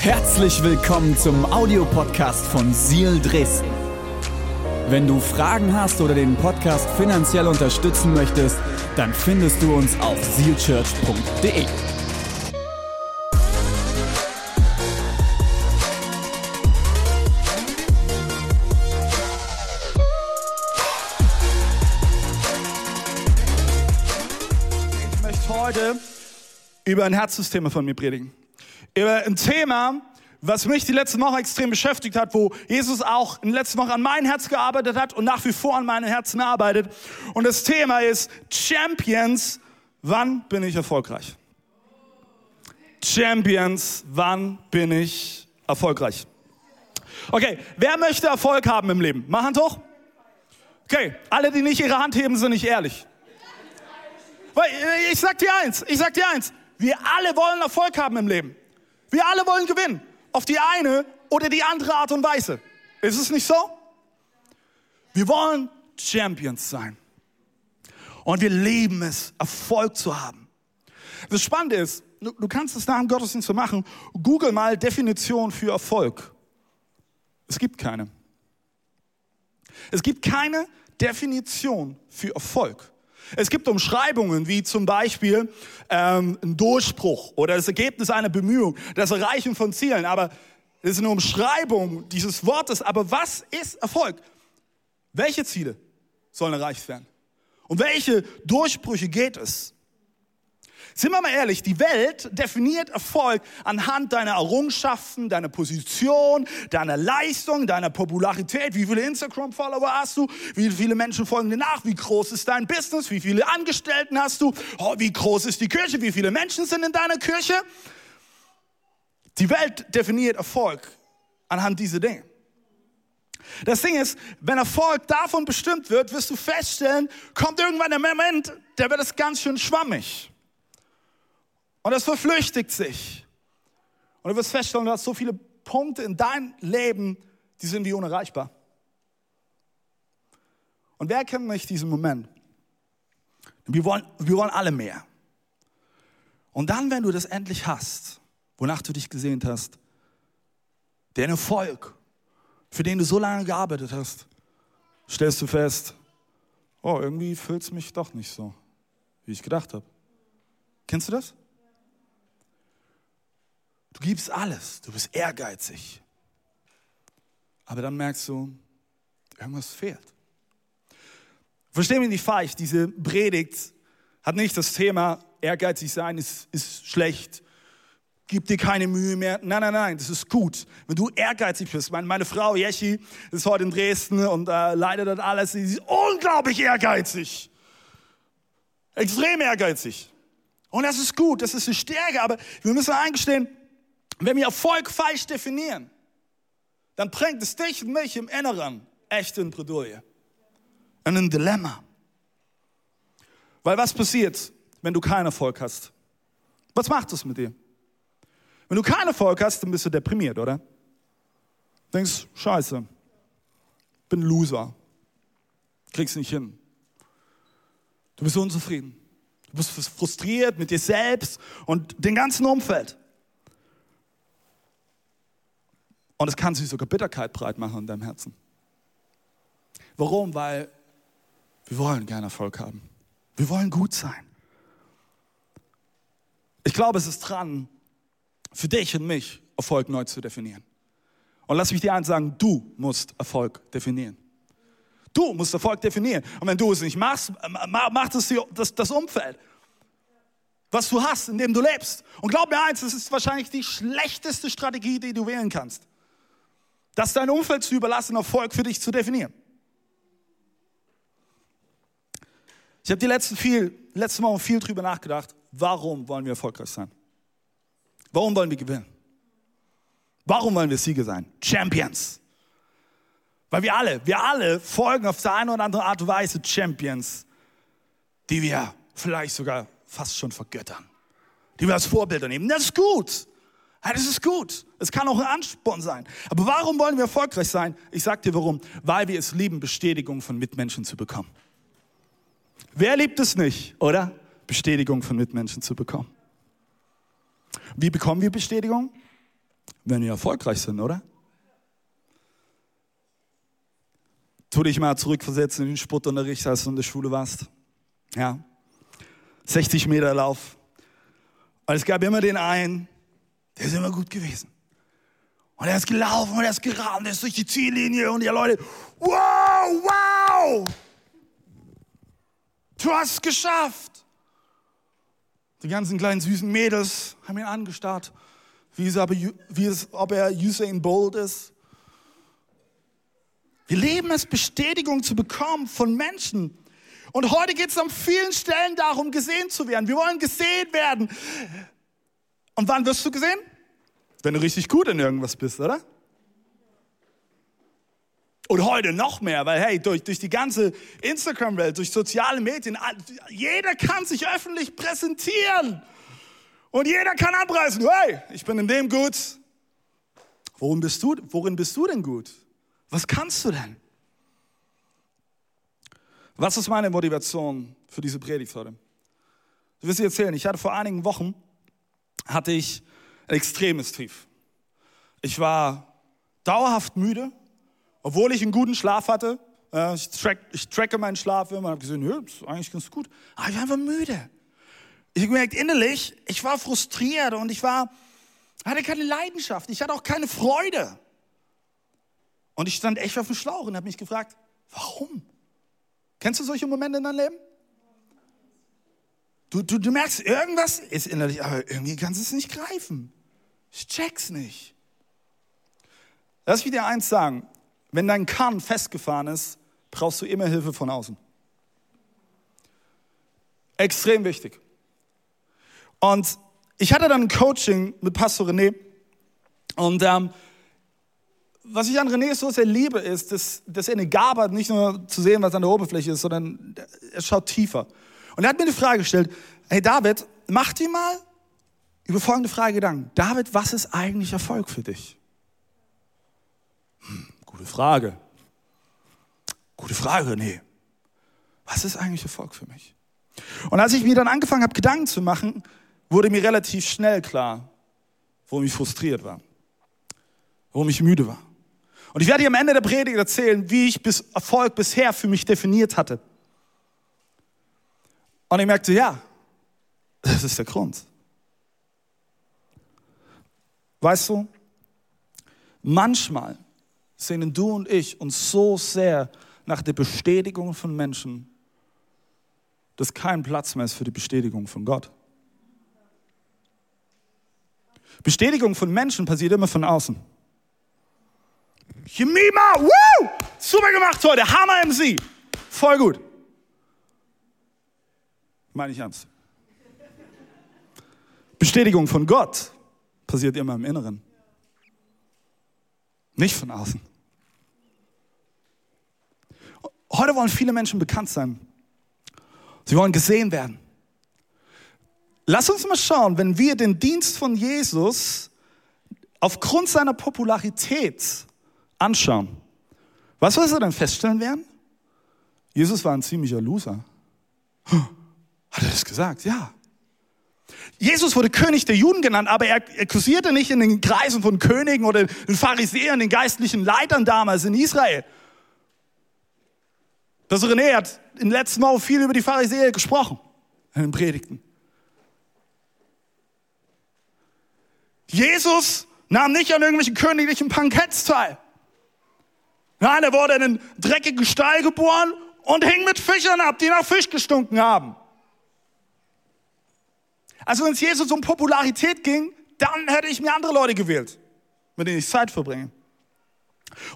Herzlich willkommen zum Audiopodcast von Seal Dresden. Wenn du Fragen hast oder den Podcast finanziell unterstützen möchtest, dann findest du uns auf sealchurch.de. Ich möchte heute über ein Herzsystem von mir predigen. Über ein Thema, was mich die letzten Wochen extrem beschäftigt hat, wo Jesus auch in den letzten Wochen an mein Herz gearbeitet hat und nach wie vor an meinem Herzen arbeitet. Und das Thema ist Champions, wann bin ich erfolgreich? Champions, wann bin ich erfolgreich? Okay, wer möchte Erfolg haben im Leben? Mach Hand hoch. Okay, alle, die nicht ihre Hand heben, sind nicht ehrlich. Weil ich sag dir eins, ich sag dir eins, wir alle wollen Erfolg haben im Leben. Wir alle wollen gewinnen. Auf die eine oder die andere Art und Weise. Ist es nicht so? Wir wollen Champions sein. Und wir lieben es, Erfolg zu haben. Das Spannende ist, du, du kannst es nach dem Gottesdienst so machen. Google mal Definition für Erfolg. Es gibt keine. Es gibt keine Definition für Erfolg. Es gibt Umschreibungen wie zum Beispiel ähm, ein Durchbruch oder das Ergebnis einer Bemühung, das Erreichen von Zielen. Aber es ist eine Umschreibung dieses Wortes. Aber was ist Erfolg? Welche Ziele sollen erreicht werden? Um welche Durchbrüche geht es? Sind wir mal ehrlich, die Welt definiert Erfolg anhand deiner Errungenschaften, deiner Position, deiner Leistung, deiner Popularität. Wie viele Instagram-Follower hast du? Wie viele Menschen folgen dir nach? Wie groß ist dein Business? Wie viele Angestellten hast du? Oh, wie groß ist die Kirche? Wie viele Menschen sind in deiner Kirche? Die Welt definiert Erfolg anhand dieser Dinge. Das Ding ist, wenn Erfolg davon bestimmt wird, wirst du feststellen, kommt irgendwann der Moment, der wird es ganz schön schwammig. Und es verflüchtigt sich. Und du wirst feststellen, du hast so viele Punkte in deinem Leben, die sind wie unerreichbar. Und wer kennt nicht diesen Moment? Wir wollen, wir wollen alle mehr. Und dann, wenn du das endlich hast, wonach du dich gesehnt hast, den Erfolg, für den du so lange gearbeitet hast, stellst du fest, oh, irgendwie fühlt es mich doch nicht so, wie ich gedacht habe. Kennst du das? Du gibst alles, du bist ehrgeizig. Aber dann merkst du, irgendwas fehlt. Versteh mich nicht falsch, diese Predigt hat nicht das Thema, ehrgeizig sein ist, ist schlecht, gib dir keine Mühe mehr. Nein, nein, nein, das ist gut. Wenn du ehrgeizig bist, meine, meine Frau Jeschi ist heute in Dresden und äh, leidet das alles, sie ist unglaublich ehrgeizig. Extrem ehrgeizig. Und das ist gut, das ist eine Stärke, aber wir müssen eingestehen, wenn wir Erfolg falsch definieren, dann bringt es dich und mich im Inneren echt in Bredouille. In ein Dilemma. Weil was passiert, wenn du keinen Erfolg hast? Was macht das mit dir? Wenn du keinen Erfolg hast, dann bist du deprimiert, oder? Denkst, scheiße, bin Loser, kriegst nicht hin. Du bist unzufrieden. Du bist frustriert mit dir selbst und dem ganzen Umfeld. Und es kann sich sogar Bitterkeit breit machen in deinem Herzen. Warum? Weil wir wollen gerne Erfolg haben. Wir wollen gut sein. Ich glaube, es ist dran, für dich und mich Erfolg neu zu definieren. Und lass mich dir eins sagen, du musst Erfolg definieren. Du musst Erfolg definieren. Und wenn du es nicht machst, macht es das, das Umfeld. Was du hast, in dem du lebst. Und glaub mir eins, das ist wahrscheinlich die schlechteste Strategie, die du wählen kannst. Das dein Umfeld zu überlassen, Erfolg für dich zu definieren. Ich habe die letzten, viel, letzten Wochen viel drüber nachgedacht, warum wollen wir erfolgreich sein? Warum wollen wir gewinnen? Warum wollen wir Sieger sein? Champions. Weil wir alle, wir alle folgen auf der eine oder andere Art und Weise Champions, die wir vielleicht sogar fast schon vergöttern, die wir als Vorbilder nehmen. Das ist gut. Das ist gut. Es kann auch ein Ansporn sein. Aber warum wollen wir erfolgreich sein? Ich sag dir warum. Weil wir es lieben, Bestätigung von Mitmenschen zu bekommen. Wer liebt es nicht, oder? Bestätigung von Mitmenschen zu bekommen. Wie bekommen wir Bestätigung? wenn wir erfolgreich sind, oder? Tu dich mal zurückversetzen in den Sportunterricht, als du in der Schule warst. Ja. 60 Meter Lauf. Und es gab immer den einen, der ist immer gut gewesen. Und er ist gelaufen und er ist gerannt, er ist durch die Ziellinie und die Leute, wow, wow, du hast es geschafft. Die ganzen kleinen süßen Mädels haben ihn angestarrt, wie es, aber, wie es ob er Usain Bolt ist. Wir leben es, Bestätigung zu bekommen von Menschen. Und heute geht es an vielen Stellen darum, gesehen zu werden. Wir wollen gesehen werden. Und wann wirst du gesehen? Wenn du richtig gut in irgendwas bist, oder? Und heute noch mehr, weil hey, durch, durch die ganze Instagram-Welt, durch soziale Medien, jeder kann sich öffentlich präsentieren. Und jeder kann anpreisen, hey, ich bin in dem gut. Worin bist du, worin bist du denn gut? Was kannst du denn? Was ist meine Motivation für diese Predigt heute? Ich will dir erzählen, ich hatte vor einigen Wochen, hatte ich extremes Tief. Ich war dauerhaft müde, obwohl ich einen guten Schlaf hatte. Ich, track, ich tracke meinen Schlaf immer und habe gesehen, ja, ist eigentlich ganz gut. Aber ich war einfach müde. Ich habe gemerkt, innerlich, ich war frustriert und ich war, hatte keine Leidenschaft. Ich hatte auch keine Freude. Und ich stand echt auf dem Schlauch und habe mich gefragt, warum? Kennst du solche Momente in deinem Leben? Du, du, du merkst, irgendwas ist innerlich, aber irgendwie kannst du es nicht greifen. Ich check's nicht. Lass mich dir eins sagen. Wenn dein Kahn festgefahren ist, brauchst du immer Hilfe von außen. Extrem wichtig. Und ich hatte dann ein Coaching mit Pastor René. Und ähm, was ich an René so sehr liebe, ist, dass, dass er eine Gabe hat, nicht nur zu sehen, was an der Oberfläche ist, sondern er schaut tiefer. Und er hat mir die Frage gestellt, hey David, mach dir mal über folgende Frage Gedanken. David, was ist eigentlich Erfolg für dich? Hm, gute Frage. Gute Frage, René. Was ist eigentlich Erfolg für mich? Und als ich mir dann angefangen habe, Gedanken zu machen, wurde mir relativ schnell klar, warum ich frustriert war, warum ich müde war. Und ich werde dir am Ende der Predigt erzählen, wie ich bis Erfolg bisher für mich definiert hatte. Und ich merkte, ja, das ist der Grund. Weißt du, manchmal sehnen du und ich uns so sehr nach der Bestätigung von Menschen, dass kein Platz mehr ist für die Bestätigung von Gott. Bestätigung von Menschen passiert immer von außen. Jemima, woo! Super gemacht heute, Hammer MC. Voll gut. Meine ich ernst. Bestätigung von Gott passiert immer im Inneren. Nicht von außen. Heute wollen viele Menschen bekannt sein. Sie wollen gesehen werden. Lass uns mal schauen, wenn wir den Dienst von Jesus aufgrund seiner Popularität anschauen. Was wir dann feststellen werden? Jesus war ein ziemlicher Loser. Hat er das gesagt? Ja. Jesus wurde König der Juden genannt, aber er, er kursierte nicht in den Kreisen von Königen oder den Pharisäern, den geistlichen Leitern damals in Israel. Das René hat im letzten Mal viel über die Pharisäer gesprochen in den Predigten. Jesus nahm nicht an irgendwelchen königlichen Banketts teil. Nein, er wurde in einen dreckigen Stall geboren und hing mit Fischern ab, die nach Fisch gestunken haben. Also wenn es Jesus um Popularität ging, dann hätte ich mir andere Leute gewählt, mit denen ich Zeit verbringe.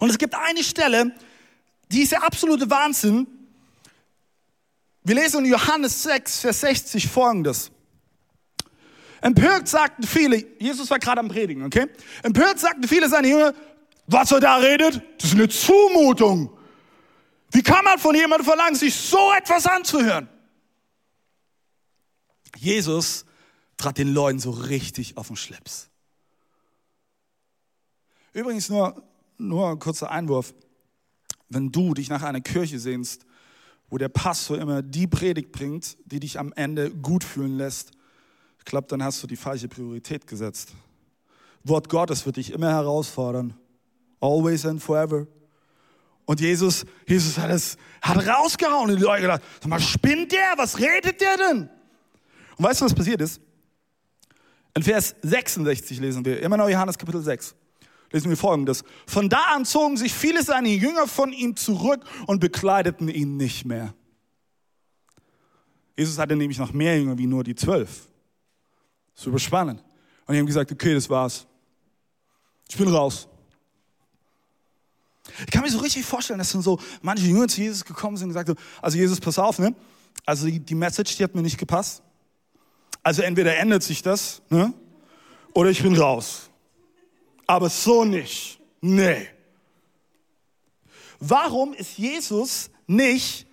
Und es gibt eine Stelle, die ist der absolute Wahnsinn. Wir lesen in Johannes 6, Vers 60 folgendes. Empört sagten viele, Jesus war gerade am Predigen, okay? Empört sagten viele seine Jünger, was er da redet, das ist eine Zumutung. Wie kann man von jemandem verlangen, sich so etwas anzuhören? Jesus trat den Leuten so richtig auf den Schlips. Übrigens nur, nur ein kurzer Einwurf. Wenn du dich nach einer Kirche sehnst, wo der Pastor immer die Predigt bringt, die dich am Ende gut fühlen lässt, ich glaube, dann hast du die falsche Priorität gesetzt. Wort Gottes wird dich immer herausfordern. Always and forever. Und Jesus, Jesus hat es, hat rausgehauen und die Leute gedacht, sag mal, spinnt der? Was redet der denn? Und weißt du, was passiert ist? In Vers 66 lesen wir, immer noch Johannes Kapitel 6, lesen wir folgendes. Von da an zogen sich viele seiner Jünger von ihm zurück und bekleideten ihn nicht mehr. Jesus hatte nämlich noch mehr Jünger wie nur die zwölf. Super spannend. Und die haben gesagt, okay, das war's. Ich bin raus. Ich kann mir so richtig vorstellen, dass dann so manche Jünger zu Jesus gekommen sind und gesagt haben, also Jesus, pass auf, ne? Also die, die Message, die hat mir nicht gepasst. Also entweder ändert sich das, ne? Oder ich bin raus. Aber so nicht. Nee. Warum ist Jesus nicht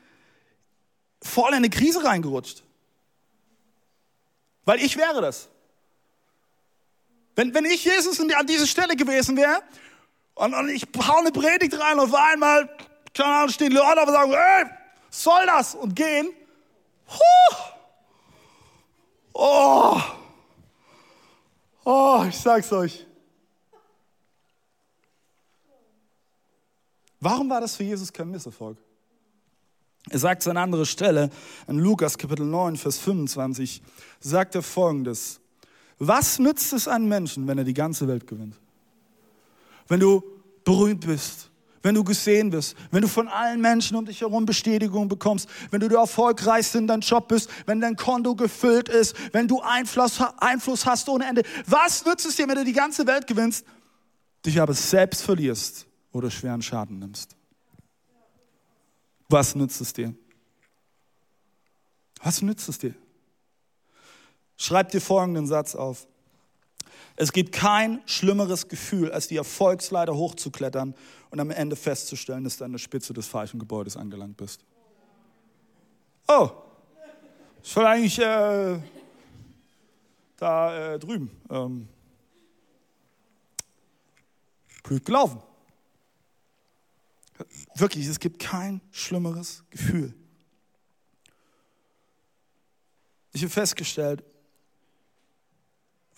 voll in eine Krise reingerutscht? Weil ich wäre das. Wenn, wenn ich Jesus an dieser Stelle gewesen wäre und, und ich hau eine Predigt rein und auf einmal, keine Ahnung, stehen Leute auf und sagen, ey, soll das? Und gehen. Huh. Oh. Oh, ich sag's euch. Warum war das für Jesus kein Misserfolg? Er sagt es an anderer Stelle, in Lukas Kapitel 9, Vers 25, sagt er folgendes. Was nützt es einem Menschen, wenn er die ganze Welt gewinnt? Wenn du berühmt bist, wenn du gesehen wirst, wenn du von allen Menschen um dich herum Bestätigung bekommst, wenn du der erfolgreichste in deinem Job bist, wenn dein Konto gefüllt ist, wenn du Einfluss, Einfluss hast ohne Ende. Was nützt es dir, wenn du die ganze Welt gewinnst, dich aber selbst verlierst oder schweren Schaden nimmst? Was nützt es dir? Was nützt es dir? Schreib dir folgenden Satz auf. Es gibt kein schlimmeres Gefühl, als die Erfolgsleiter hochzuklettern und am Ende festzustellen, dass du an der Spitze des falschen Gebäudes angelangt bist. Oh, ich will eigentlich äh, da äh, drüben. Ähm, blöd gelaufen. Wirklich, es gibt kein schlimmeres Gefühl. Ich habe festgestellt,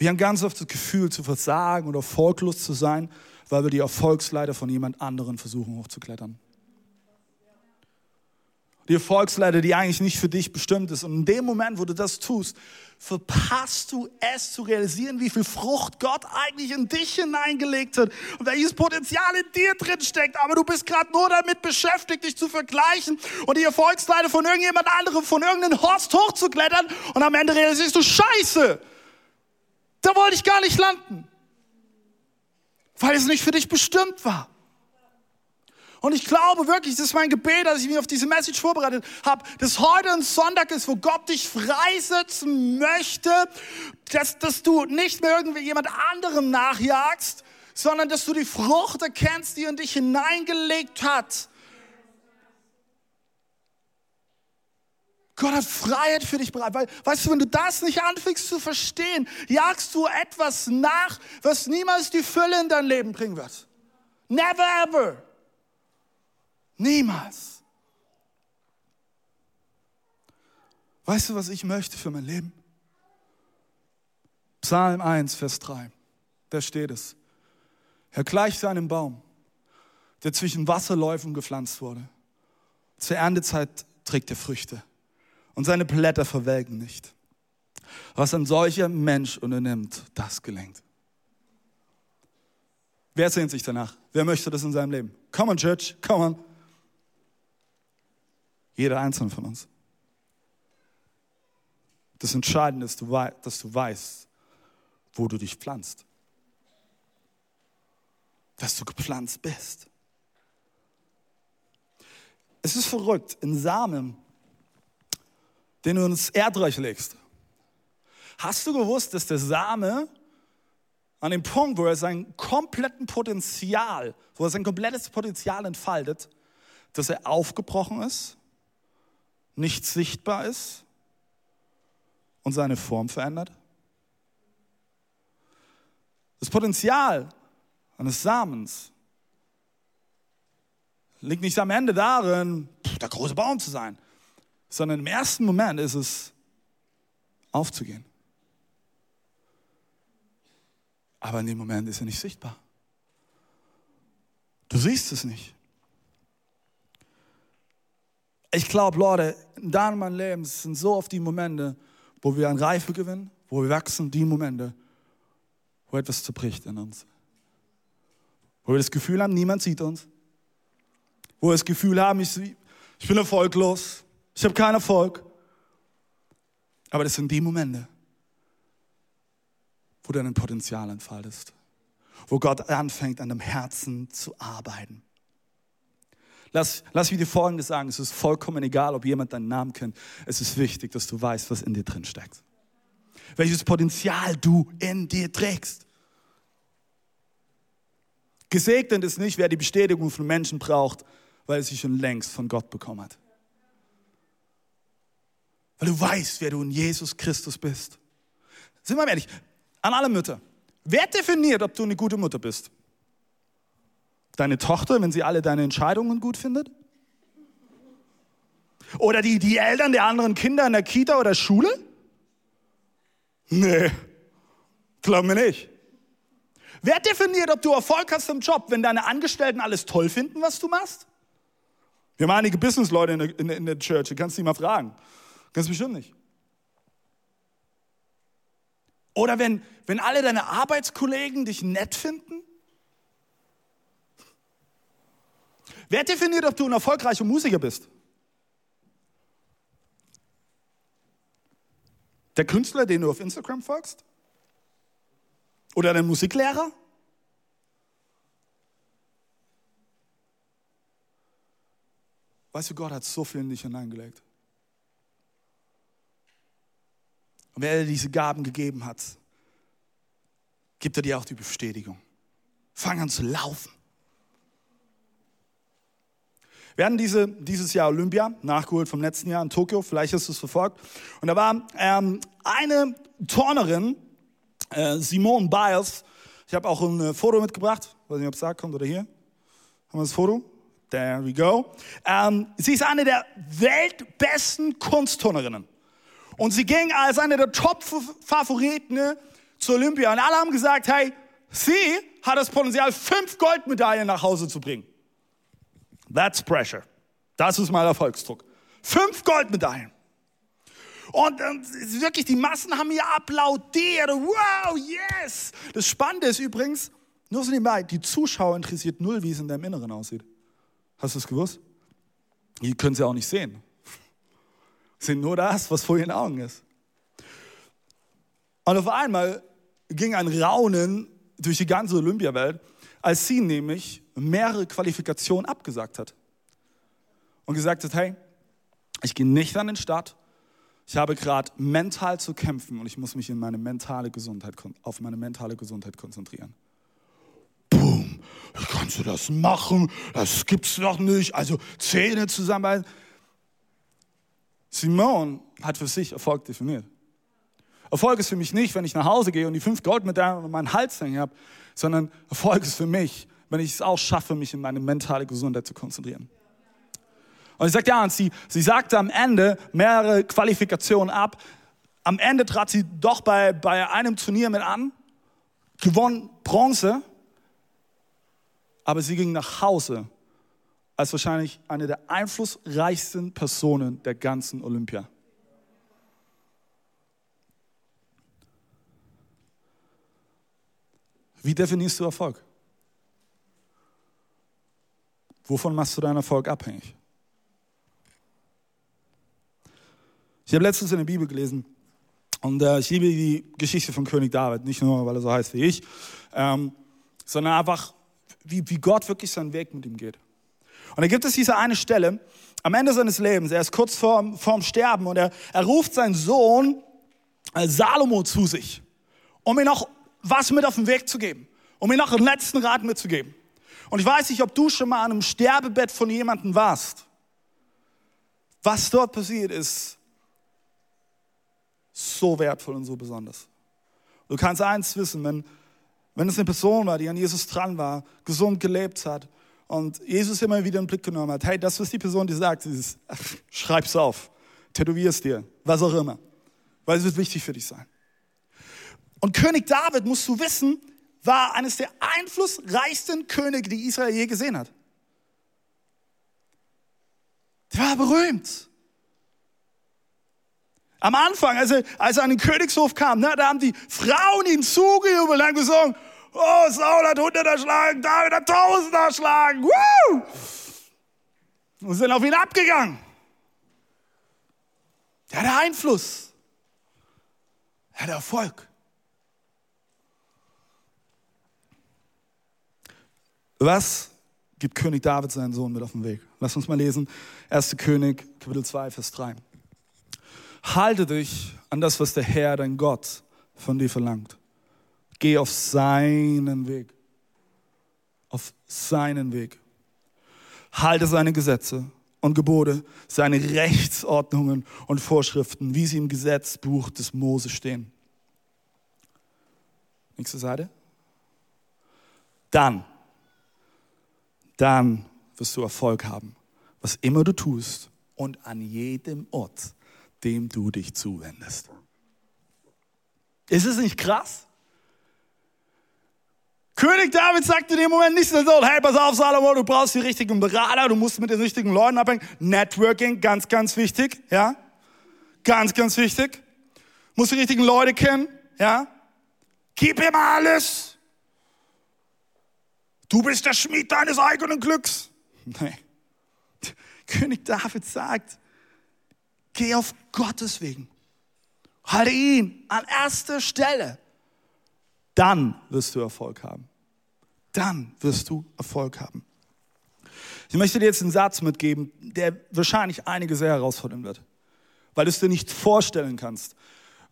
wir haben ganz oft das Gefühl zu versagen oder erfolglos zu sein, weil wir die Erfolgsleiter von jemand anderen versuchen hochzuklettern. Die Erfolgsleiter, die eigentlich nicht für dich bestimmt ist. Und in dem Moment, wo du das tust, verpasst du es zu realisieren, wie viel Frucht Gott eigentlich in dich hineingelegt hat und welches Potenzial in dir drin steckt. Aber du bist gerade nur damit beschäftigt, dich zu vergleichen und die Erfolgsleiter von irgendjemand anderem, von irgendeinem Horst hochzuklettern und am Ende realisierst du, Scheiße, da wollte ich gar nicht landen, weil es nicht für dich bestimmt war. Und ich glaube wirklich, das ist mein Gebet, dass ich mich auf diese Message vorbereitet habe, dass heute ein Sonntag ist, wo Gott dich freisetzen möchte, dass, dass du nicht mehr irgendwie jemand anderem nachjagst, sondern dass du die Frucht erkennst, die in dich hineingelegt hat. Gott hat Freiheit für dich bereit. Weil, weißt du, wenn du das nicht anfängst zu verstehen, jagst du etwas nach, was niemals die Fülle in dein Leben bringen wird. Never ever. Niemals. Weißt du, was ich möchte für mein Leben? Psalm 1, Vers 3. Da steht es. Er gleicht einem Baum, der zwischen Wasserläufen gepflanzt wurde. Zur Erntezeit trägt er Früchte und seine Blätter verwelken nicht. Was ein solcher Mensch unternimmt, das gelingt. Wer sehnt sich danach? Wer möchte das in seinem Leben? Come on, Church, come on. Jeder einzelne von uns. Das Entscheidende ist, dass du weißt, wo du dich pflanzt. Dass du gepflanzt bist. Es ist verrückt, in Samen den du ins Erdreich legst. Hast du gewusst, dass der Same an dem Punkt, wo er sein kompletten Potenzial, wo er sein komplettes Potenzial entfaltet, dass er aufgebrochen ist, nicht sichtbar ist und seine Form verändert? Das Potenzial eines Samens liegt nicht am Ende darin, der große Baum zu sein sondern im ersten Moment ist es aufzugehen. Aber in dem Moment ist er nicht sichtbar. Du siehst es nicht. Ich glaube, Leute, in deinem Leben sind so oft die Momente, wo wir an Reife gewinnen, wo wir wachsen, die Momente, wo etwas zerbricht in uns. Wo wir das Gefühl haben, niemand sieht uns. Wo wir das Gefühl haben, ich, ich bin erfolglos, ich habe keinen Erfolg. Aber das sind die Momente, wo du dein Potenzial entfaltest. Wo Gott anfängt, an deinem Herzen zu arbeiten. Lass, lass mich dir Folgendes sagen. Es ist vollkommen egal, ob jemand deinen Namen kennt. Es ist wichtig, dass du weißt, was in dir drin steckt. Welches Potenzial du in dir trägst. Gesegnet ist nicht, wer die Bestätigung von Menschen braucht, weil er sie schon längst von Gott bekommen hat. Weil du weißt, wer du in Jesus Christus bist. Sind wir ehrlich, an alle Mütter. Wer definiert, ob du eine gute Mutter bist? Deine Tochter, wenn sie alle deine Entscheidungen gut findet? Oder die, die Eltern der anderen Kinder in der Kita oder Schule? Nee, glaub mir nicht. Wer definiert, ob du Erfolg hast im Job, wenn deine Angestellten alles toll finden, was du machst? Wir haben einige Businessleute in der, in, in der Church, du kannst dich mal fragen. Ganz bestimmt nicht. Oder wenn, wenn alle deine Arbeitskollegen dich nett finden? Wer definiert, ob du ein erfolgreicher Musiker bist? Der Künstler, den du auf Instagram folgst? Oder der Musiklehrer? Weißt du, Gott hat so viel in dich hineingelegt. Und wer dir diese Gaben gegeben hat, gibt er dir auch die Bestätigung. Fang an zu laufen. Wir hatten diese, dieses Jahr Olympia, nachgeholt vom letzten Jahr in Tokio, vielleicht hast du es verfolgt. Und da war ähm, eine Turnerin, äh, Simone Biles. Ich habe auch ein äh, Foto mitgebracht, weiß nicht, ob es da kommt oder hier. Haben wir das Foto? There we go. Ähm, sie ist eine der weltbesten Kunstturnerinnen. Und sie ging als eine der Top-Favoriten ne, zur Olympia. Und alle haben gesagt, hey, sie hat das Potenzial, fünf Goldmedaillen nach Hause zu bringen. That's pressure. Das ist mal Erfolgsdruck. Fünf Goldmedaillen. Und ähm, wirklich, die Massen haben hier applaudiert. Wow, yes! Das Spannende ist übrigens, nur so nebenbei, die Zuschauer interessiert null, wie es in deinem Inneren aussieht. Hast du es gewusst? Die können sie auch nicht sehen. Sind nur das, was vor ihren Augen ist. Und auf einmal ging ein Raunen durch die ganze Olympiawelt, als sie nämlich mehrere Qualifikationen abgesagt hat. Und gesagt hat, hey, ich gehe nicht an den Start, ich habe gerade mental zu kämpfen und ich muss mich in meine mentale Gesundheit, auf meine mentale Gesundheit konzentrieren. Boom, wie kannst du das machen? Das gibt's doch nicht. Also Zähne zusammenbeißen. Simone hat für sich Erfolg definiert. Erfolg ist für mich nicht, wenn ich nach Hause gehe und die fünf Goldmedaillen um meinen Hals hängen habe, sondern Erfolg ist für mich, wenn ich es auch schaffe, mich in meine mentale Gesundheit zu konzentrieren. Und ich sagte, ja, und sie, sie sagte am Ende mehrere Qualifikationen ab. Am Ende trat sie doch bei, bei einem Turnier mit an, gewonnen Bronze, aber sie ging nach Hause als wahrscheinlich eine der einflussreichsten Personen der ganzen Olympia. Wie definierst du Erfolg? Wovon machst du deinen Erfolg abhängig? Ich habe letztens in der Bibel gelesen und äh, ich liebe die Geschichte von König David, nicht nur, weil er so heißt wie ich, ähm, sondern einfach, wie, wie Gott wirklich seinen Weg mit ihm geht. Und da gibt es diese eine Stelle am Ende seines Lebens, er ist kurz vorm, vorm Sterben und er, er ruft seinen Sohn äh, Salomo zu sich, um ihm noch was mit auf den Weg zu geben, um ihm noch einen letzten Rat mitzugeben. Und ich weiß nicht, ob du schon mal an einem Sterbebett von jemandem warst. Was dort passiert ist so wertvoll und so besonders. Du kannst eins wissen, wenn, wenn es eine Person war, die an Jesus dran war, gesund gelebt hat und Jesus immer wieder einen Blick genommen hat, hey, das, was die Person dir sagt, ist, ach, schreib's auf, tätowier's dir, was auch immer, weil es wird wichtig für dich sein. Und König David musst du wissen, war eines der einflussreichsten Könige, die Israel je gesehen hat. Der war berühmt. Am Anfang, als er, als er an den Königshof kam, ne, da haben die Frauen ihn zugejubelt und haben gesungen, oh, Saul hat Hundert erschlagen, David hat Tausend erschlagen, Woo! und sind auf ihn abgegangen. Der hatte Einfluss. Er hatte Erfolg. Was gibt König David seinen Sohn mit auf den Weg? Lass uns mal lesen. 1. König, Kapitel 2, Vers 3. Halte dich an das, was der Herr, dein Gott, von dir verlangt. Geh auf seinen Weg. Auf seinen Weg. Halte seine Gesetze und Gebote, seine Rechtsordnungen und Vorschriften, wie sie im Gesetzbuch des Mose stehen. Nächste Seite. Dann, dann wirst du Erfolg haben, was immer du tust und an jedem Ort, dem du dich zuwendest. Ist es nicht krass? König David sagt in dem Moment nicht so, hey, pass auf, Salomo, du brauchst die richtigen Berater, du musst mit den richtigen Leuten abhängen. Networking, ganz, ganz wichtig, ja. Ganz, ganz wichtig. Musst die richtigen Leute kennen, ja. Gib ihm alles. Du bist der Schmied deines eigenen Glücks. Nee. König David sagt, geh auf Gottes Wegen. Halte ihn an erster Stelle dann wirst du Erfolg haben. Dann wirst du Erfolg haben. Ich möchte dir jetzt einen Satz mitgeben, der wahrscheinlich einige sehr herausfordern wird, weil du es dir nicht vorstellen kannst.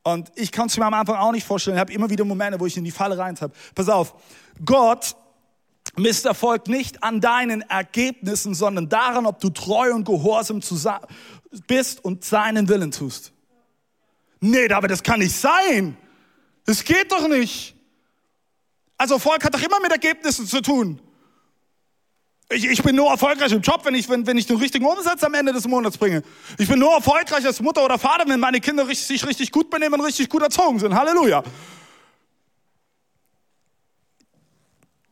Und ich kann es mir am Anfang auch nicht vorstellen. Ich habe immer wieder Momente, wo ich in die Falle rein habe. Pass auf, Gott misst Erfolg nicht an deinen Ergebnissen, sondern daran, ob du treu und gehorsam bist und seinen Willen tust. Nee, aber das kann nicht sein. Das geht doch nicht. Also Erfolg hat doch immer mit Ergebnissen zu tun. Ich, ich bin nur erfolgreich im Job, wenn ich, wenn, wenn ich den richtigen Umsatz am Ende des Monats bringe. Ich bin nur erfolgreich als Mutter oder Vater, wenn meine Kinder sich richtig gut benehmen und richtig gut erzogen sind. Halleluja.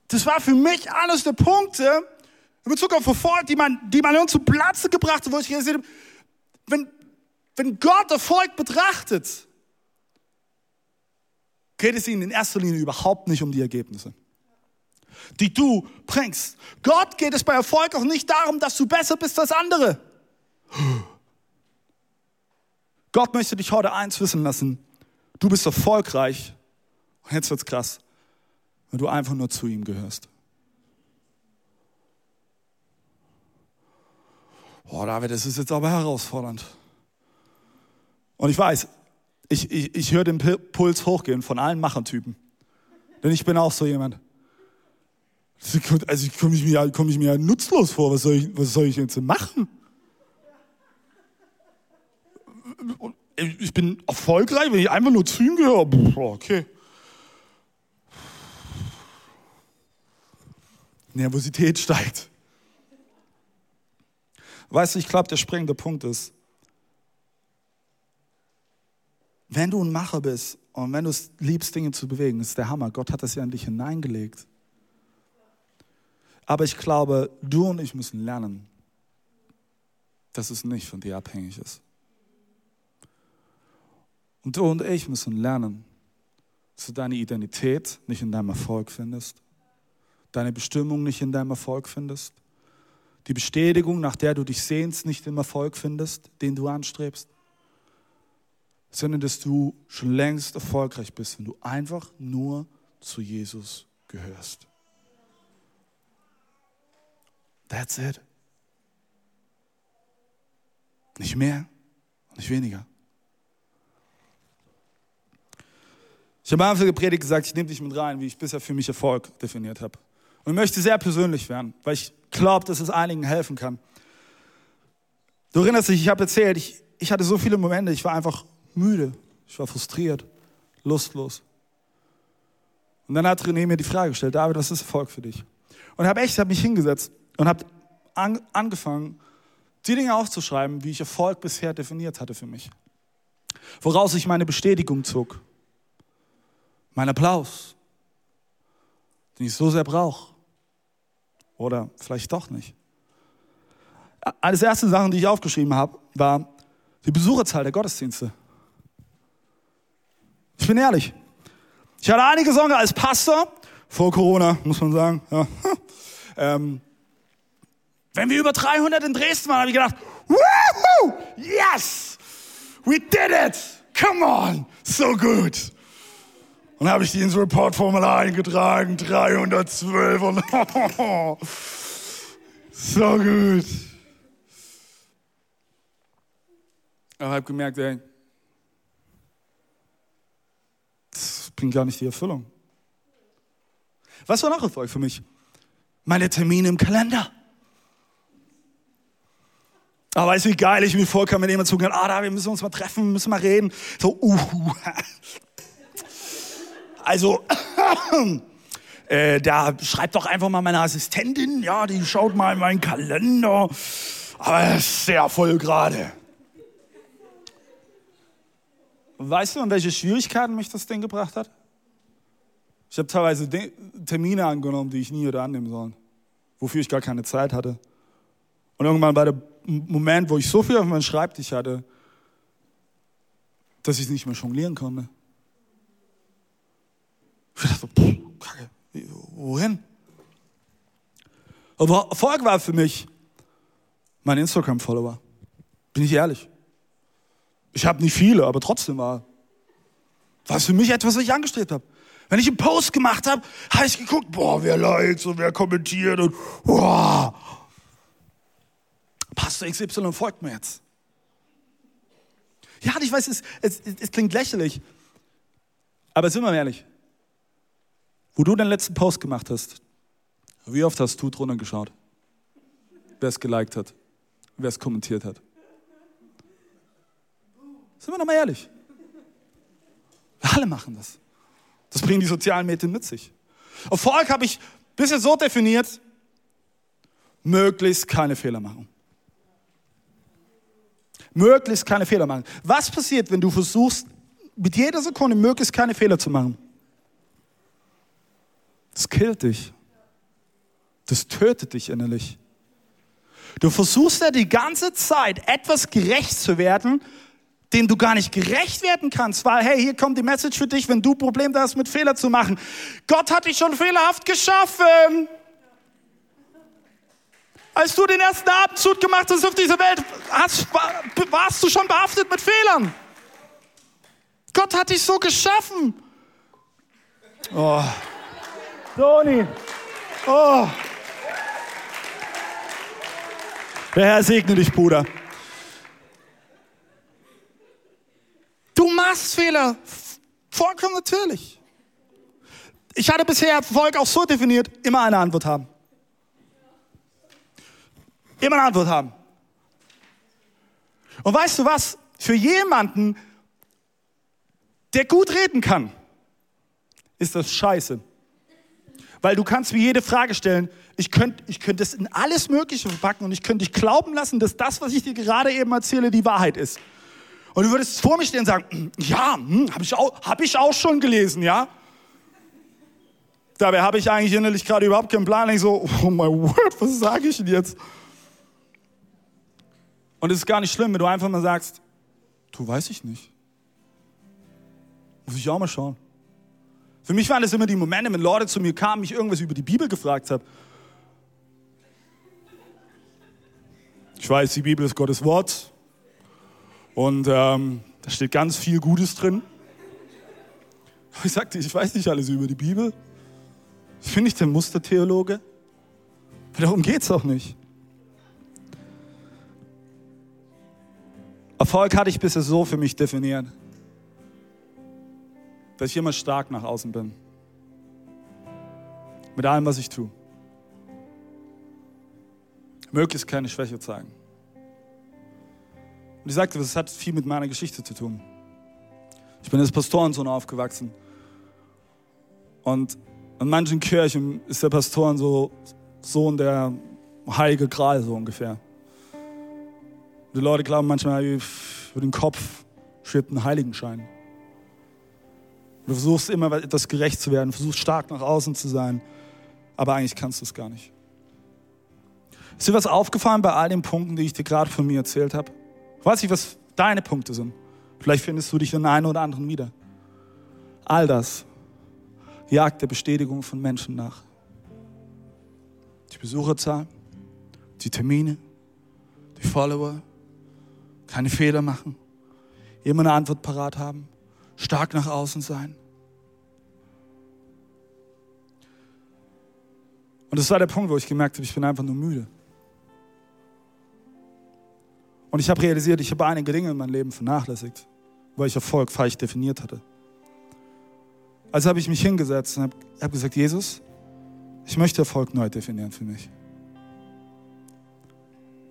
Das war für mich alles der Punkte in Bezug auf Erfolg, die man, die man zu Platze gebracht hat, wo ich gesehen habe, wenn, wenn Gott Erfolg betrachtet, geht es ihnen in erster Linie überhaupt nicht um die Ergebnisse, die du bringst. Gott geht es bei Erfolg auch nicht darum, dass du besser bist als andere. Gott möchte dich heute eins wissen lassen. Du bist erfolgreich. Und jetzt wird's krass, wenn du einfach nur zu ihm gehörst. Boah, David, das ist jetzt aber herausfordernd. Und ich weiß, ich, ich, ich höre den Puls hochgehen von allen Machertypen. Denn ich bin auch so jemand. Also komme ich mir, komm ich mir nutzlos vor. Was soll, ich, was soll ich jetzt machen? Ich bin erfolgreich, wenn ich einfach nur zu ihm gehöre. Okay. Nervosität steigt. Weißt du, ich glaube, der springende Punkt ist, Wenn du ein Macher bist und wenn du es liebst, Dinge zu bewegen, ist der Hammer. Gott hat das ja in dich hineingelegt. Aber ich glaube, du und ich müssen lernen, dass es nicht von dir abhängig ist. Und du und ich müssen lernen, dass du deine Identität nicht in deinem Erfolg findest, deine Bestimmung nicht in deinem Erfolg findest, die Bestätigung, nach der du dich sehnst, nicht im Erfolg findest, den du anstrebst sondern dass du schon längst erfolgreich bist, wenn du einfach nur zu Jesus gehörst. That's it. Nicht mehr, nicht weniger. Ich habe am Anfang der Predigt gesagt, ich nehme dich mit rein, wie ich bisher für mich Erfolg definiert habe. Und ich möchte sehr persönlich werden, weil ich glaube, dass es einigen helfen kann. Du erinnerst dich, ich habe erzählt, ich, ich hatte so viele Momente, ich war einfach müde, ich war frustriert, lustlos. Und dann hat René mir die Frage gestellt, David, was ist Erfolg für dich? Und habe echt, habe mich hingesetzt und habe an, angefangen, die Dinge aufzuschreiben, wie ich Erfolg bisher definiert hatte für mich. Woraus ich meine Bestätigung zog, mein Applaus, den ich so sehr brauche. Oder vielleicht doch nicht. Als erste Sachen, die ich aufgeschrieben habe, war die Besucherzahl der Gottesdienste. Ich bin ehrlich. Ich hatte einige Sorgen als Pastor, vor Corona, muss man sagen. Ja. Ähm, wenn wir über 300 in Dresden waren, habe ich gedacht, Woohoo! Yes! We did it! Come on! So gut! Und habe ich die ins Report-Formular eingetragen, 312 und so gut. Aber habe gemerkt, ey, das bringt gar nicht die Erfüllung. Was war noch Erfolg für mich? Meine Termine im Kalender. Aber weißt du, wie geil ich mir vorkam, wenn jemand zugeht, ah, da, wir müssen uns mal treffen, müssen mal reden. So, uh, also, äh, da schreibt doch einfach mal meine Assistentin, ja, die schaut mal in meinen Kalender. Aber das ist sehr voll gerade. Weißt du, an welche Schwierigkeiten mich das Ding gebracht hat? Ich habe teilweise Termine angenommen, die ich nie hätte annehmen sollen, wofür ich gar keine Zeit hatte. Und irgendwann bei dem Moment, wo ich so viel auf meinem Schreibtisch hatte, dass ich es nicht mehr jonglieren konnte. Ich dachte, pff, Kacke, wohin? Aber Erfolg war für mich mein Instagram-Follower. Bin ich ehrlich. Ich habe nicht viele, aber trotzdem war, es für mich etwas, was ich angestrebt habe. Wenn ich einen Post gemacht habe, habe ich geguckt, boah, wer likes und wer kommentiert und boah. Pastor XY folgt mir jetzt. Ja, ich weiß, es, es, es klingt lächerlich. Aber sind wir ehrlich, wo du deinen letzten Post gemacht hast, wie oft hast du drunter geschaut? Wer es geliked hat, wer es kommentiert hat. Sind wir doch mal ehrlich. Wir alle machen das. Das bringen die sozialen Medien mit sich. Erfolg habe ich bisher so definiert, möglichst keine Fehler machen. Möglichst keine Fehler machen. Was passiert, wenn du versuchst, mit jeder Sekunde möglichst keine Fehler zu machen? Das killt dich. Das tötet dich innerlich. Du versuchst ja die ganze Zeit etwas gerecht zu werden, dem du gar nicht gerecht werden kannst, weil, hey, hier kommt die Message für dich, wenn du Probleme hast, mit Fehler zu machen. Gott hat dich schon fehlerhaft geschaffen. Als du den ersten Abendzug gemacht hast auf dieser Welt, hast, warst du schon behaftet mit Fehlern. Gott hat dich so geschaffen. Oh. Toni. Oh. Der Herr segne dich, Bruder. Du machst Fehler. Vollkommen natürlich. Ich hatte bisher Erfolg auch so definiert, immer eine Antwort haben. Immer eine Antwort haben. Und weißt du was? Für jemanden, der gut reden kann, ist das scheiße. Weil du kannst mir jede Frage stellen. Ich könnte ich könnt das in alles Mögliche verpacken und ich könnte dich glauben lassen, dass das, was ich dir gerade eben erzähle, die Wahrheit ist. Und du würdest vor mir stehen und sagen, ja, hm, habe ich, auch, hab ich auch schon gelesen, ja. Dabei habe ich eigentlich innerlich gerade überhaupt keinen Plan. Ich so, oh mein Word, was sage ich denn jetzt? Und es ist gar nicht schlimm, wenn du einfach mal sagst, du weiß ich nicht. Muss ich auch mal schauen. Für mich waren das immer die Momente, wenn Leute zu mir kamen, mich irgendwas über die Bibel gefragt haben. Ich weiß, die Bibel ist Gottes Wort. Und ähm, da steht ganz viel Gutes drin. Ich sagte, ich weiß nicht alles über die Bibel. Ich bin nicht der Mustertheologe. darum geht es auch nicht. Erfolg hatte ich bisher so für mich definiert, dass ich immer stark nach außen bin. Mit allem, was ich tue. Möglichst keine Schwäche zeigen. Und ich sagte, das hat viel mit meiner Geschichte zu tun. Ich bin als Pastorensohn aufgewachsen. Und in manchen Kirchen ist der Pastoren so Sohn der heilige Gral, so ungefähr. Die Leute glauben manchmal, über den Kopf schwebt ein Heiligenschein. Du versuchst immer etwas gerecht zu werden, versuchst stark nach außen zu sein, aber eigentlich kannst du es gar nicht. Ist dir was aufgefallen bei all den Punkten, die ich dir gerade von mir erzählt habe? Ich weiß nicht, was deine Punkte sind. Vielleicht findest du dich in einen oder anderen wieder. All das jagt der Bestätigung von Menschen nach. Die Besucherzahl, die Termine, die Follower, keine Fehler machen, immer eine Antwort parat haben, stark nach außen sein. Und das war der Punkt, wo ich gemerkt habe, ich bin einfach nur müde. Und ich habe realisiert, ich habe einige Dinge in meinem Leben vernachlässigt, weil ich Erfolg falsch definiert hatte. Also habe ich mich hingesetzt und habe hab gesagt, Jesus, ich möchte Erfolg neu definieren für mich.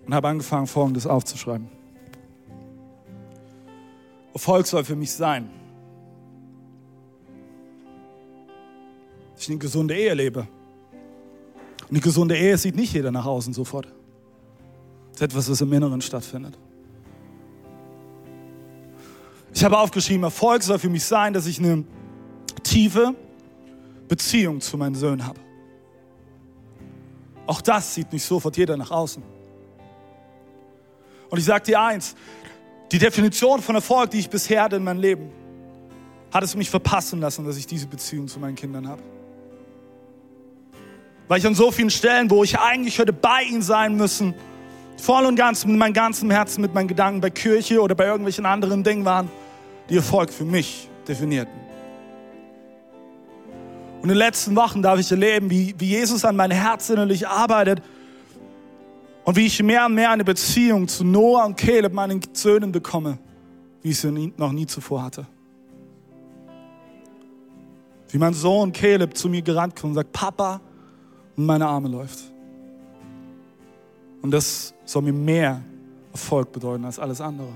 Und habe angefangen, Folgendes aufzuschreiben. Erfolg soll für mich sein, dass ich eine gesunde Ehe lebe. Eine gesunde Ehe sieht nicht jeder nach außen sofort. Ist etwas, was im Inneren stattfindet. Ich habe aufgeschrieben, Erfolg soll für mich sein, dass ich eine tiefe Beziehung zu meinen Söhnen habe. Auch das sieht nicht sofort jeder nach außen. Und ich sage dir eins, die Definition von Erfolg, die ich bisher hatte in meinem Leben, hat es mich verpassen lassen, dass ich diese Beziehung zu meinen Kindern habe. Weil ich an so vielen Stellen, wo ich eigentlich hätte bei ihnen sein müssen, voll und ganz mit meinem ganzen Herzen, mit meinen Gedanken bei Kirche oder bei irgendwelchen anderen Dingen waren, die Erfolg für mich definierten. Und in den letzten Wochen darf ich erleben, wie, wie Jesus an mein Herz innerlich arbeitet und wie ich mehr und mehr eine Beziehung zu Noah und Caleb, meinen Söhnen, bekomme, wie ich sie noch nie zuvor hatte. Wie mein Sohn Caleb zu mir gerannt kommt und sagt, Papa, und meine Arme läuft. Und das soll mir mehr Erfolg bedeuten als alles andere.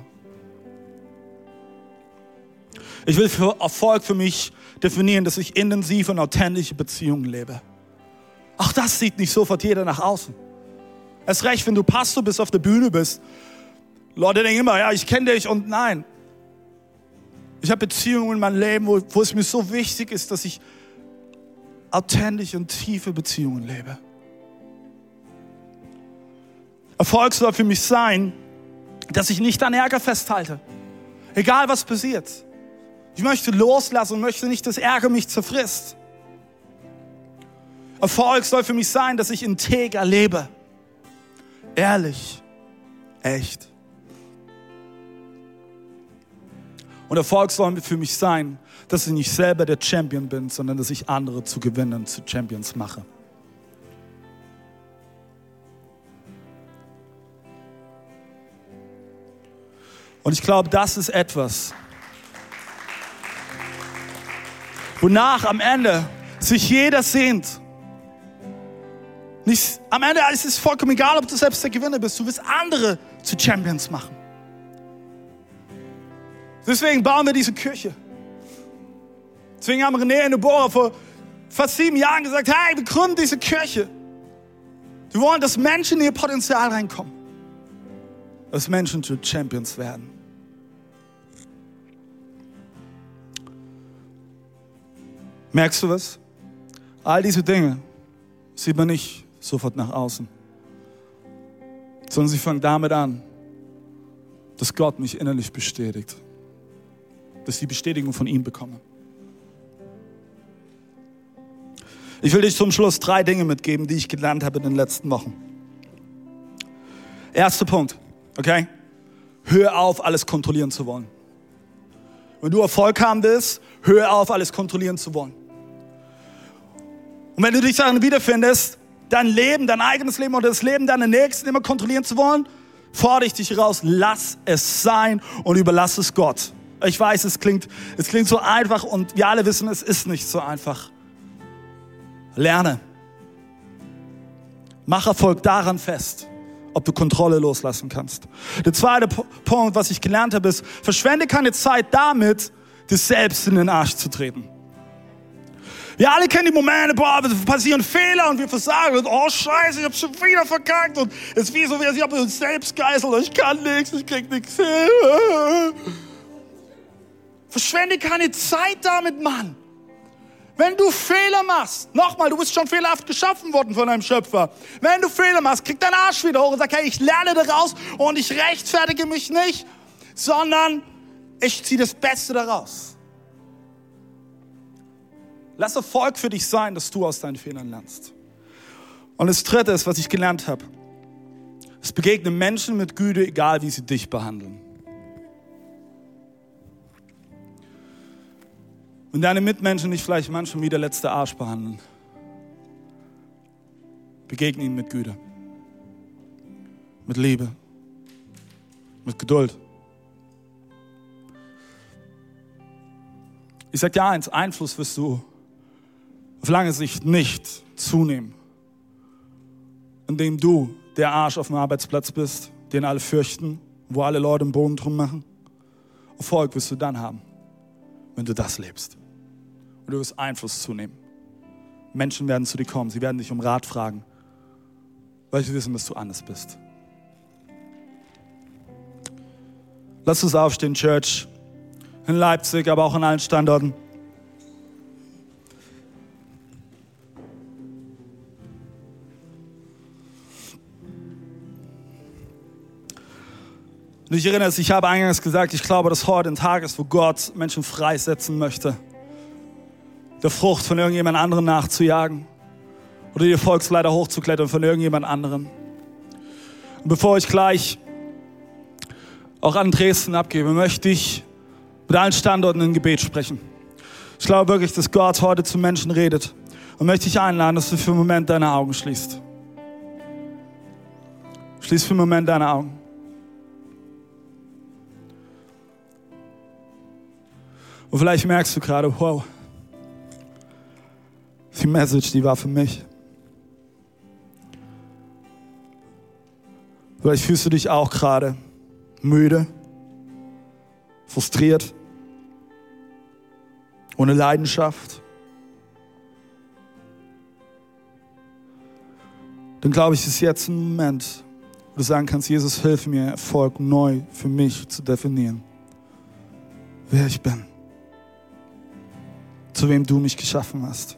Ich will für Erfolg für mich definieren, dass ich intensiv und authentische Beziehungen lebe. Auch das sieht nicht sofort jeder nach außen. Erst recht, wenn du Pastor bist, auf der Bühne bist. Leute denken immer, ja, ich kenne dich und nein. Ich habe Beziehungen in meinem Leben, wo, wo es mir so wichtig ist, dass ich authentische und tiefe Beziehungen lebe. Erfolg soll für mich sein, dass ich nicht an Ärger festhalte. Egal was passiert. Ich möchte loslassen und möchte nicht, dass Ärger mich zerfrisst. Erfolg soll für mich sein, dass ich integer lebe. Ehrlich. Echt. Und Erfolg soll für mich sein, dass ich nicht selber der Champion bin, sondern dass ich andere zu gewinnen, zu Champions mache. Und ich glaube, das ist etwas, wonach am Ende sich jeder sehnt. Nicht, am Ende ist es vollkommen egal, ob du selbst der Gewinner bist. Du wirst andere zu Champions machen. Deswegen bauen wir diese Kirche. Deswegen haben René und Deborah vor fast sieben Jahren gesagt, hey, wir gründen diese Kirche. Wir wollen, dass Menschen in ihr Potenzial reinkommen. Dass Menschen zu Champions werden. Merkst du was? All diese Dinge sieht man nicht sofort nach außen, sondern sie fangen damit an, dass Gott mich innerlich bestätigt, dass ich die Bestätigung von ihm bekomme. Ich will dich zum Schluss drei Dinge mitgeben, die ich gelernt habe in den letzten Wochen. Erster Punkt, okay? Hör auf, alles kontrollieren zu wollen. Wenn du Erfolg haben willst, hör auf, alles kontrollieren zu wollen. Und wenn du dich darin wiederfindest, dein Leben, dein eigenes Leben oder das Leben deiner Nächsten immer kontrollieren zu wollen, fordere ich dich raus, lass es sein und überlass es Gott. Ich weiß, es klingt, es klingt so einfach und wir alle wissen, es ist nicht so einfach. Lerne. Mach Erfolg daran fest, ob du Kontrolle loslassen kannst. Der zweite Punkt, was ich gelernt habe, ist, verschwende keine Zeit damit, dir selbst in den Arsch zu treten. Wir alle kennen die Momente, boah, passieren Fehler und wir versagen und oh Scheiße, ich hab schon wieder verkackt und es ist wie so, wie ich habe uns selbst geißelt, ich kann nichts, ich krieg nichts hin. Verschwende keine Zeit damit, Mann. Wenn du Fehler machst, nochmal, du bist schon fehlerhaft geschaffen worden von deinem Schöpfer. Wenn du Fehler machst, krieg deinen Arsch wieder hoch und sag, hey, ich lerne daraus und ich rechtfertige mich nicht, sondern ich ziehe das Beste daraus. Lass Erfolg für dich sein, dass du aus deinen Fehlern lernst. Und das Dritte ist, was ich gelernt habe. Es begegnen Menschen mit Güte, egal wie sie dich behandeln. Wenn deine Mitmenschen dich vielleicht manchmal wie der letzte Arsch behandeln, begegne ihnen mit Güte, mit Liebe, mit Geduld. Ich sage dir eins, Einfluss wirst du auf lange Sicht nicht zunehmen, indem du der Arsch auf dem Arbeitsplatz bist, den alle fürchten, wo alle Leute im Boden drum machen. Erfolg wirst du dann haben, wenn du das lebst und du wirst Einfluss zunehmen. Menschen werden zu dir kommen, sie werden dich um Rat fragen, weil sie wissen, dass du anders bist. Lass uns aufstehen, Church, in Leipzig, aber auch an allen Standorten. Und ich erinnere mich, ich habe eingangs gesagt, ich glaube, dass heute ein Tag ist, wo Gott Menschen freisetzen möchte der Frucht von irgendjemand anderem nachzujagen oder die Erfolgsleiter hochzuklettern von irgendjemand anderem. Und bevor ich gleich auch an Dresden abgebe, möchte ich mit allen Standorten in Gebet sprechen. Ich glaube wirklich, dass Gott heute zu Menschen redet und möchte dich einladen, dass du für einen Moment deine Augen schließt. Schließ für einen Moment deine Augen. Und vielleicht merkst du gerade, wow, die Message, die war für mich. Vielleicht fühlst du dich auch gerade müde, frustriert, ohne Leidenschaft. Dann glaube ich, ist jetzt ein Moment, wo du sagen kannst, Jesus, hilf mir, Erfolg neu für mich zu definieren. Wer ich bin. Zu wem du mich geschaffen hast.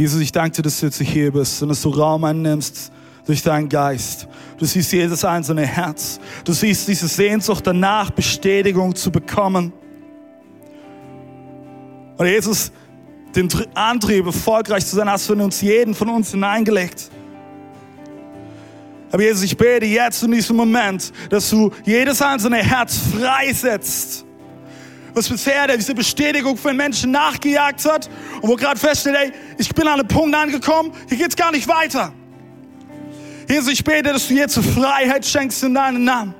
Jesus, ich danke dir, dass du jetzt hier bist und dass du Raum einnimmst durch deinen Geist. Du siehst jedes einzelne Herz. Du siehst diese Sehnsucht danach, Bestätigung zu bekommen. Und Jesus, den Antrieb, erfolgreich zu sein, hast du in uns jeden von uns hineingelegt. Aber Jesus, ich bete jetzt in diesem Moment, dass du jedes einzelne Herz freisetzt was bisher diese Bestätigung für den Menschen nachgejagt hat und wo gerade feststellt, ey, ich bin an einem Punkt angekommen, hier geht's gar nicht weiter. Jesus, ich bete, dass du jetzt Freiheit schenkst in deinen Namen.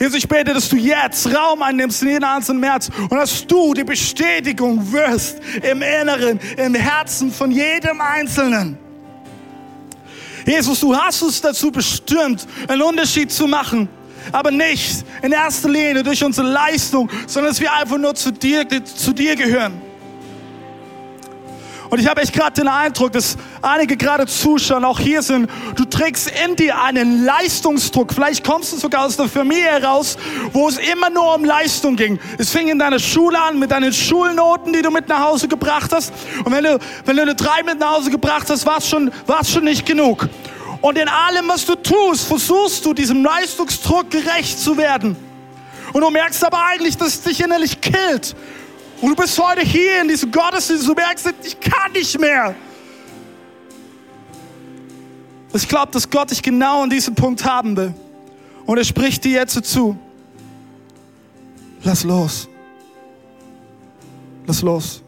Jesus, ich bete, dass du jetzt Raum einnimmst in jeden einzelnen Herz und dass du die Bestätigung wirst im Inneren, im Herzen von jedem Einzelnen. Jesus, du hast uns dazu bestimmt, einen Unterschied zu machen aber nicht in erster Linie durch unsere Leistung, sondern dass wir einfach nur zu dir, zu dir gehören. Und ich habe echt gerade den Eindruck, dass einige gerade zuschauen, auch hier sind, du trägst in dir einen Leistungsdruck. Vielleicht kommst du sogar aus der Familie heraus, wo es immer nur um Leistung ging. Es fing in deiner Schule an mit deinen Schulnoten, die du mit nach Hause gebracht hast. Und wenn du, wenn du eine 3 mit nach Hause gebracht hast, war es schon, schon nicht genug. Und in allem, was du tust, versuchst du diesem Leistungsdruck gerecht zu werden. Und du merkst aber eigentlich, dass es dich innerlich killt. Und du bist heute hier in diesem Gottesdienst, du merkst, ich kann nicht mehr. Ich glaube, dass Gott dich genau an diesem Punkt haben will. Und er spricht dir jetzt zu. Lass los. Lass los.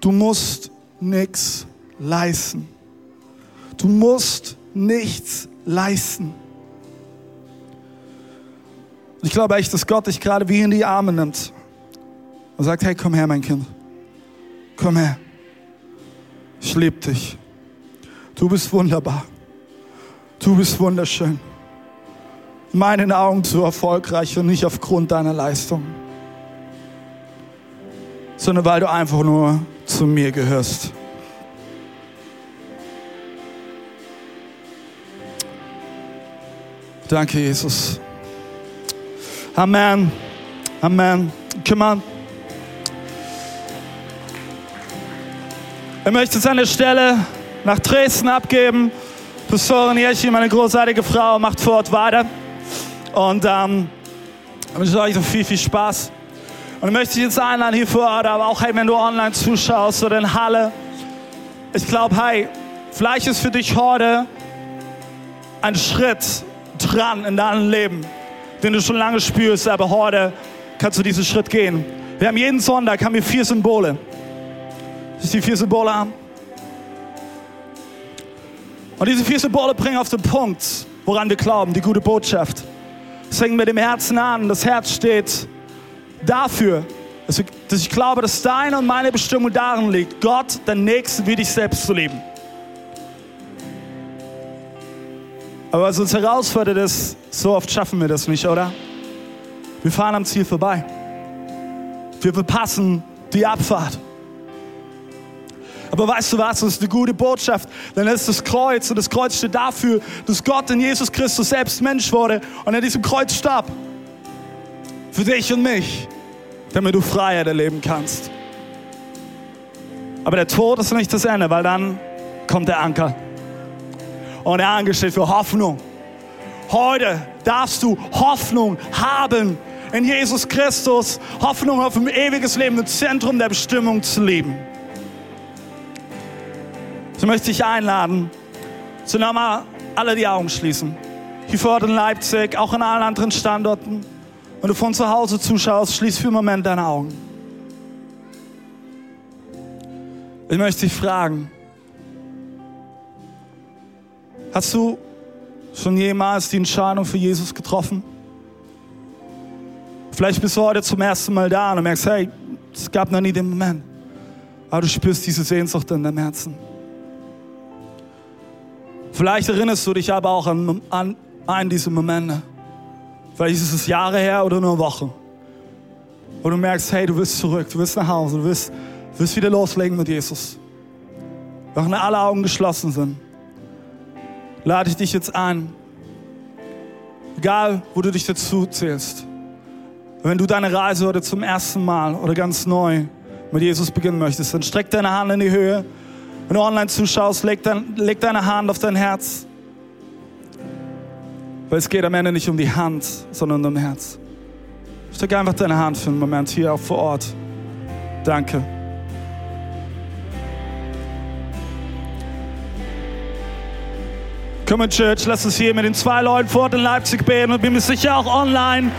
Du musst nichts leisten. Du musst nichts leisten. Ich glaube echt, dass Gott dich gerade wie in die Arme nimmt und sagt, hey, komm her, mein Kind. Komm her. Ich liebe dich. Du bist wunderbar. Du bist wunderschön. In meinen Augen so erfolgreich und nicht aufgrund deiner Leistung, sondern weil du einfach nur zu mir gehörst. Danke, Jesus. Amen. Amen. Kümmern. Ich möchte der Stelle nach Dresden abgeben. Pastorin Jeschi, meine großartige Frau, macht vor Ort weiter. Und ähm, ich wünsche euch noch viel, viel Spaß. Und ich möchte dich jetzt einladen hier vor Ort, aber auch hey, wenn du online zuschaust oder in Halle. Ich glaube, hey, vielleicht ist für dich heute ein Schritt dran in deinem Leben, den du schon lange spürst, aber heute kannst du diesen Schritt gehen. Wir haben jeden Sonntag haben wir vier Symbole. Siehst die vier Symbole haben? Und diese vier Symbole bringen auf den Punkt, woran wir glauben, die gute Botschaft. Es fängt mit dem Herzen an. Das Herz steht dafür, dass ich glaube, dass deine und meine Bestimmung darin liegt, Gott, den Nächsten wie dich selbst zu lieben. Aber was uns herausfordert ist, so oft schaffen wir das nicht, oder? Wir fahren am Ziel vorbei. Wir verpassen die Abfahrt. Aber weißt du was, das ist eine gute Botschaft, denn es ist das Kreuz und das Kreuz steht dafür, dass Gott in Jesus Christus selbst Mensch wurde und an diesem Kreuz starb. Für dich und mich, damit du Freiheit erleben kannst. Aber der Tod ist nicht das Ende, weil dann kommt der Anker. Und der Anker steht für Hoffnung. Heute darfst du Hoffnung haben in Jesus Christus, Hoffnung auf ein ewiges Leben, im Zentrum der Bestimmung zu leben. So möchte ich einladen, so nochmal alle die Augen schließen. Hier vor Ort in Leipzig, auch an allen anderen Standorten. Wenn du von zu Hause zuschaust, schließ für einen Moment deine Augen. Ich möchte dich fragen, hast du schon jemals die Entscheidung für Jesus getroffen? Vielleicht bist du heute zum ersten Mal da und merkst, hey, es gab noch nie den Moment. Aber du spürst diese Sehnsucht in deinem Herzen. Vielleicht erinnerst du dich aber auch an, an einen dieser Momente. Vielleicht ist es Jahre her oder nur Wochen. Wo du merkst, hey, du willst zurück, du willst nach Hause, du willst, du wieder loslegen mit Jesus. Während alle Augen geschlossen sind, lade ich dich jetzt ein. Egal, wo du dich dazu zählst. Wenn du deine Reise heute zum ersten Mal oder ganz neu mit Jesus beginnen möchtest, dann streck deine Hand in die Höhe wenn du online zuschaust, leg, dein, leg deine Hand auf dein Herz. Weil es geht am Ende nicht um die Hand, sondern um Herz. Steck einfach deine Hand für einen Moment hier auch vor Ort. Danke. In Church, lass uns hier mit den zwei Leuten vor Ort in Leipzig beten und bin mir sicher auch online.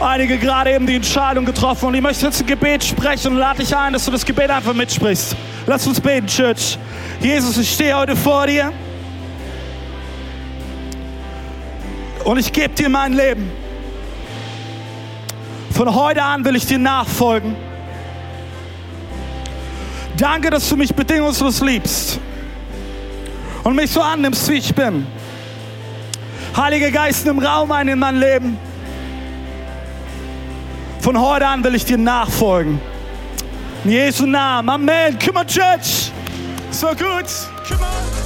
Einige gerade eben die Entscheidung getroffen und ich möchte jetzt ein Gebet sprechen und lade dich ein, dass du das Gebet einfach mitsprichst. Lass uns beten, Church. Jesus, ich stehe heute vor dir. Und ich gebe dir mein Leben. Von heute an will ich dir nachfolgen. Danke, dass du mich bedingungslos liebst und mich so annimmst, wie ich bin. Heiliger Geist, nimm Raum ein in mein Leben. Von heute an will ich dir nachfolgen. In Jesu Namen. Amen. Come on, Church. So gut. Come on.